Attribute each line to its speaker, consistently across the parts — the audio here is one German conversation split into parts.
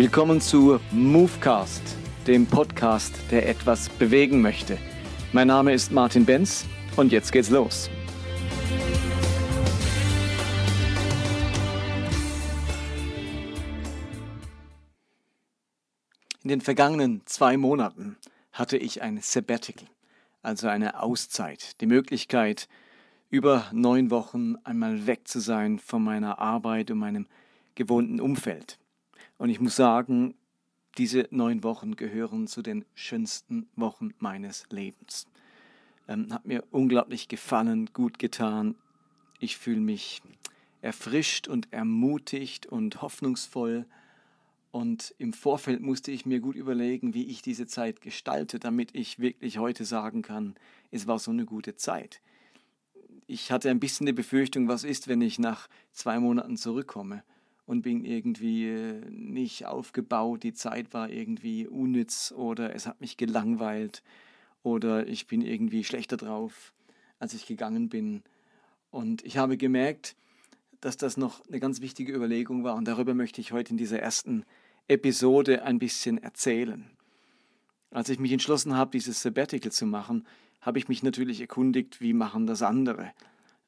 Speaker 1: Willkommen zu Movecast, dem Podcast, der etwas bewegen möchte. Mein Name ist Martin Benz und jetzt geht's los. In den vergangenen zwei Monaten hatte ich ein Sabbatical, also eine Auszeit, die Möglichkeit, über neun Wochen einmal weg zu sein von meiner Arbeit und meinem gewohnten Umfeld. Und ich muss sagen, diese neun Wochen gehören zu den schönsten Wochen meines Lebens. Ähm, hat mir unglaublich gefallen, gut getan. Ich fühle mich erfrischt und ermutigt und hoffnungsvoll. Und im Vorfeld musste ich mir gut überlegen, wie ich diese Zeit gestalte, damit ich wirklich heute sagen kann, es war so eine gute Zeit. Ich hatte ein bisschen die Befürchtung, was ist, wenn ich nach zwei Monaten zurückkomme und bin irgendwie äh, nicht aufgebaut, die Zeit war irgendwie unnütz oder es hat mich gelangweilt oder ich bin irgendwie schlechter drauf, als ich gegangen bin. Und ich habe gemerkt, dass das noch eine ganz wichtige Überlegung war und darüber möchte ich heute in dieser ersten Episode ein bisschen erzählen. Als ich mich entschlossen habe, dieses Sabbatical zu machen, habe ich mich natürlich erkundigt, wie machen das andere?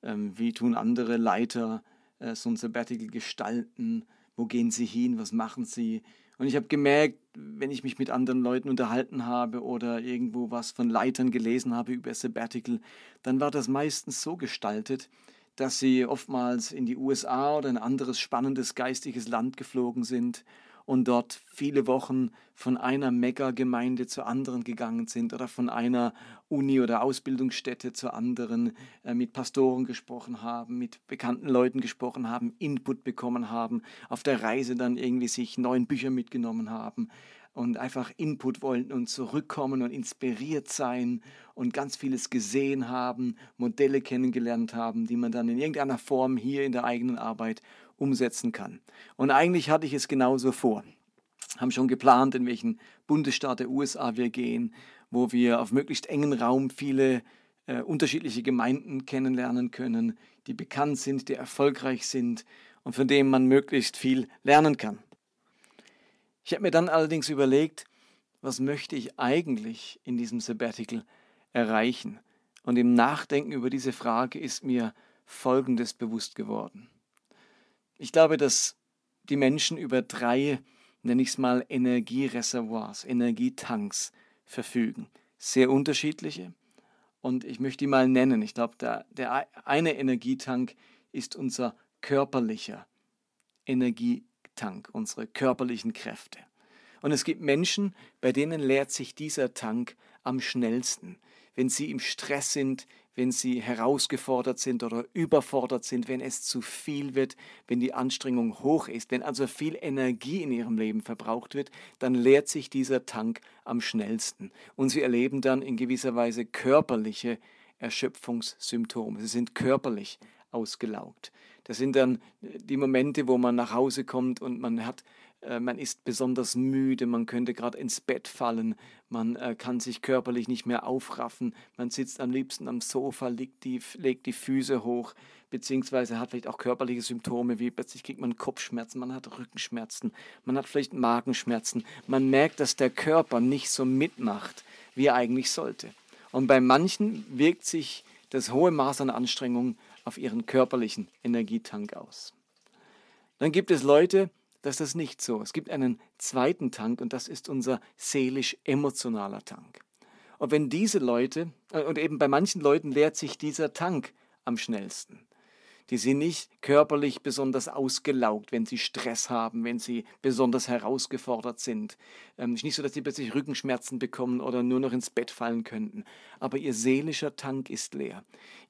Speaker 1: Ähm, wie tun andere Leiter äh, so ein Sabbatical gestalten, wo gehen sie hin, was machen sie. Und ich habe gemerkt, wenn ich mich mit anderen Leuten unterhalten habe oder irgendwo was von Leitern gelesen habe über Sabbatical, dann war das meistens so gestaltet, dass sie oftmals in die USA oder ein anderes spannendes geistiges Land geflogen sind und dort viele Wochen von einer Mega-Gemeinde zur anderen gegangen sind oder von einer Uni oder Ausbildungsstätte zur anderen, äh, mit Pastoren gesprochen haben, mit bekannten Leuten gesprochen haben, Input bekommen haben, auf der Reise dann irgendwie sich neuen Bücher mitgenommen haben und einfach Input wollten und zurückkommen und inspiriert sein und ganz vieles gesehen haben, Modelle kennengelernt haben, die man dann in irgendeiner Form hier in der eigenen Arbeit umsetzen kann. Und eigentlich hatte ich es genauso vor. Haben schon geplant, in welchen Bundesstaat der USA wir gehen, wo wir auf möglichst engen Raum viele äh, unterschiedliche Gemeinden kennenlernen können, die bekannt sind, die erfolgreich sind und von denen man möglichst viel lernen kann. Ich habe mir dann allerdings überlegt, was möchte ich eigentlich in diesem Sabbatical erreichen? Und im Nachdenken über diese Frage ist mir Folgendes bewusst geworden. Ich glaube, dass die Menschen über drei, nenne ich es mal, Energiereservoirs, Energietanks verfügen. Sehr unterschiedliche. Und ich möchte die mal nennen. Ich glaube, der, der eine Energietank ist unser körperlicher Energietank, unsere körperlichen Kräfte. Und es gibt Menschen, bei denen leert sich dieser Tank am schnellsten, wenn sie im Stress sind, wenn sie herausgefordert sind oder überfordert sind, wenn es zu viel wird, wenn die Anstrengung hoch ist, wenn also viel Energie in ihrem Leben verbraucht wird, dann leert sich dieser Tank am schnellsten. Und sie erleben dann in gewisser Weise körperliche Erschöpfungssymptome. Sie sind körperlich ausgelaugt. Das sind dann die Momente, wo man nach Hause kommt und man hat äh, man ist besonders müde, man könnte gerade ins Bett fallen, man äh, kann sich körperlich nicht mehr aufraffen, man sitzt am liebsten am Sofa, legt die, legt die Füße hoch, beziehungsweise hat vielleicht auch körperliche Symptome, wie plötzlich kriegt man Kopfschmerzen, man hat Rückenschmerzen, man hat vielleicht Magenschmerzen. Man merkt, dass der Körper nicht so mitmacht, wie er eigentlich sollte. Und bei manchen wirkt sich das hohe Maß an Anstrengung auf ihren körperlichen Energietank aus. Dann gibt es Leute, das ist das nicht so. Es gibt einen zweiten Tank und das ist unser seelisch-emotionaler Tank. Und wenn diese Leute, äh, und eben bei manchen Leuten leert sich dieser Tank am schnellsten. Die sind nicht körperlich besonders ausgelaugt, wenn sie Stress haben, wenn sie besonders herausgefordert sind. Ähm, es ist nicht so, dass sie plötzlich Rückenschmerzen bekommen oder nur noch ins Bett fallen könnten. Aber ihr seelischer Tank ist leer.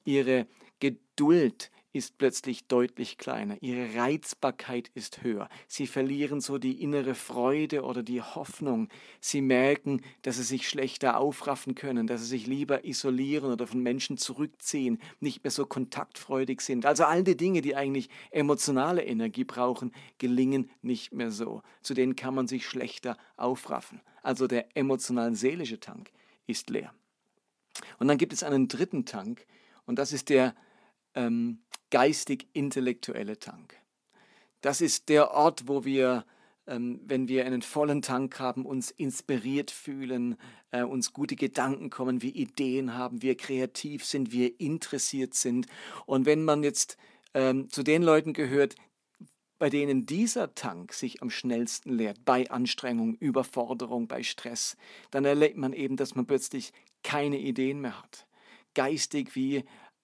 Speaker 1: Ihre Geduld ist plötzlich deutlich kleiner, ihre Reizbarkeit ist höher, sie verlieren so die innere Freude oder die Hoffnung, sie merken, dass sie sich schlechter aufraffen können, dass sie sich lieber isolieren oder von Menschen zurückziehen, nicht mehr so kontaktfreudig sind. Also all die Dinge, die eigentlich emotionale Energie brauchen, gelingen nicht mehr so. Zu denen kann man sich schlechter aufraffen. Also der emotional-seelische Tank ist leer. Und dann gibt es einen dritten Tank und das ist der ähm, geistig-intellektuelle Tank. Das ist der Ort, wo wir ähm, wenn wir einen vollen Tank haben, uns inspiriert fühlen, äh, uns gute Gedanken kommen, wir Ideen haben, wir kreativ sind, wir interessiert sind. Und wenn man jetzt ähm, zu den Leuten gehört, bei denen dieser Tank sich am schnellsten leert, bei Anstrengung, Überforderung, bei Stress, dann erlebt man eben, dass man plötzlich keine Ideen mehr hat. Geistig wie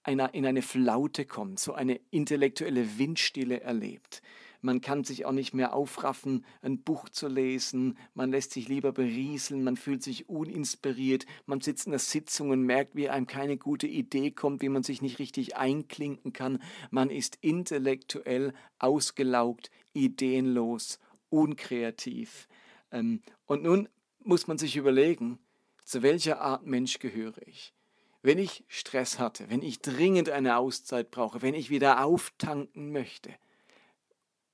Speaker 1: einer in eine Flaute kommt, so eine intellektuelle Windstille erlebt. Man kann sich auch nicht mehr aufraffen, ein Buch zu lesen. Man lässt sich lieber berieseln. Man fühlt sich uninspiriert. Man sitzt in der Sitzung und merkt, wie einem keine gute Idee kommt, wie man sich nicht richtig einklinken kann. Man ist intellektuell ausgelaugt, ideenlos, unkreativ. Ähm, und nun muss man sich überlegen, zu welcher Art Mensch gehöre ich? Wenn ich Stress hatte, wenn ich dringend eine Auszeit brauche, wenn ich wieder auftanken möchte,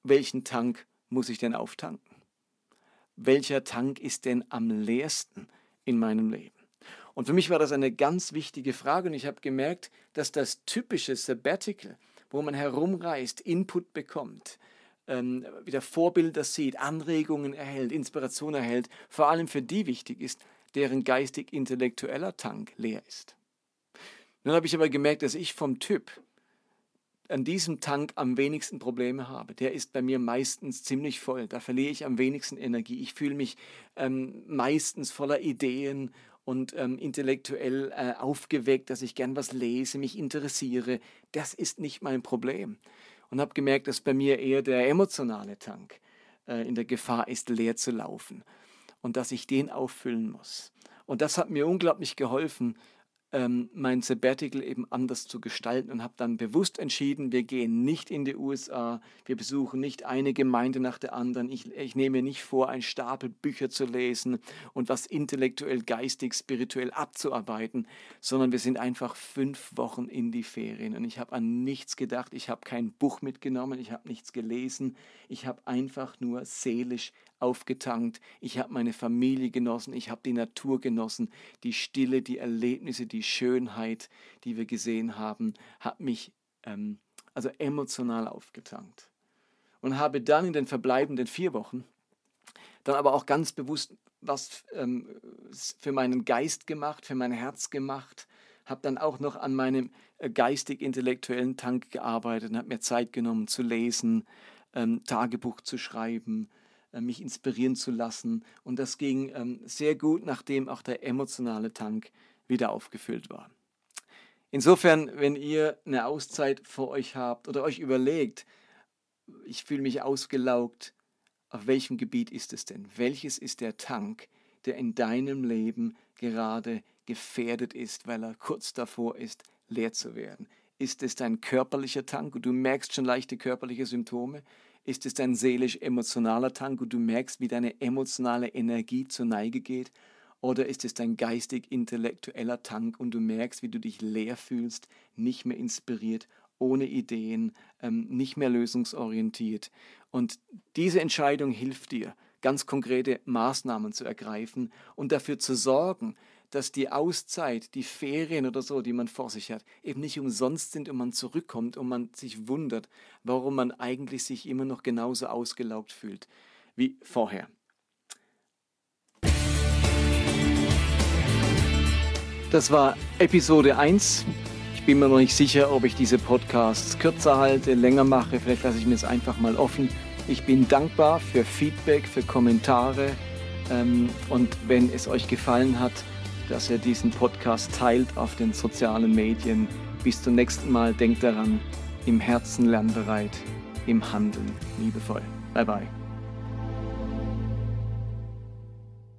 Speaker 1: welchen Tank muss ich denn auftanken? Welcher Tank ist denn am leersten in meinem Leben? Und für mich war das eine ganz wichtige Frage und ich habe gemerkt, dass das typische Sabbatical, wo man herumreist, Input bekommt, ähm, wieder Vorbilder sieht, Anregungen erhält, Inspiration erhält, vor allem für die wichtig ist, deren geistig-intellektueller Tank leer ist. Nun habe ich aber gemerkt, dass ich vom Typ an diesem Tank am wenigsten Probleme habe. Der ist bei mir meistens ziemlich voll. Da verliere ich am wenigsten Energie. Ich fühle mich ähm, meistens voller Ideen und ähm, intellektuell äh, aufgeweckt, dass ich gern was lese, mich interessiere. Das ist nicht mein Problem. Und habe gemerkt, dass bei mir eher der emotionale Tank äh, in der Gefahr ist, leer zu laufen. Und dass ich den auffüllen muss. Und das hat mir unglaublich geholfen, ähm, mein Sabbatical eben anders zu gestalten und habe dann bewusst entschieden, wir gehen nicht in die USA, wir besuchen nicht eine Gemeinde nach der anderen, ich, ich nehme nicht vor, ein Stapel Bücher zu lesen und was intellektuell, geistig, spirituell abzuarbeiten, sondern wir sind einfach fünf Wochen in die Ferien und ich habe an nichts gedacht, ich habe kein Buch mitgenommen, ich habe nichts gelesen, ich habe einfach nur seelisch aufgetankt, ich habe meine Familie genossen, ich habe die Natur genossen, die Stille, die Erlebnisse, die Schönheit, die wir gesehen haben, hat mich ähm, also emotional aufgetankt. Und habe dann in den verbleibenden vier Wochen dann aber auch ganz bewusst was ähm, für meinen Geist gemacht, für mein Herz gemacht, habe dann auch noch an meinem äh, geistig-intellektuellen Tank gearbeitet und habe mir Zeit genommen zu lesen, ähm, Tagebuch zu schreiben, mich inspirieren zu lassen. Und das ging ähm, sehr gut, nachdem auch der emotionale Tank wieder aufgefüllt war. Insofern, wenn ihr eine Auszeit vor euch habt oder euch überlegt, ich fühle mich ausgelaugt, auf welchem Gebiet ist es denn? Welches ist der Tank, der in deinem Leben gerade gefährdet ist, weil er kurz davor ist, leer zu werden? Ist es dein körperlicher Tank und du merkst schon leichte körperliche Symptome? Ist es dein seelisch-emotionaler Tank und du merkst, wie deine emotionale Energie zur Neige geht? Oder ist es dein geistig-intellektueller Tank und du merkst, wie du dich leer fühlst, nicht mehr inspiriert, ohne Ideen, ähm, nicht mehr lösungsorientiert? Und diese Entscheidung hilft dir, ganz konkrete Maßnahmen zu ergreifen und dafür zu sorgen, dass die Auszeit, die Ferien oder so, die man vor sich hat, eben nicht umsonst sind und man zurückkommt und man sich wundert, warum man eigentlich sich immer noch genauso ausgelaugt fühlt wie vorher. Das war Episode 1. Ich bin mir noch nicht sicher, ob ich diese Podcasts kürzer halte, länger mache. Vielleicht lasse ich mir es einfach mal offen. Ich bin dankbar für Feedback, für Kommentare. Ähm, und wenn es euch gefallen hat, dass ihr diesen Podcast teilt auf den sozialen Medien. Bis zum nächsten Mal. Denkt daran, im Herzen lernbereit, im Handeln liebevoll. Bye bye.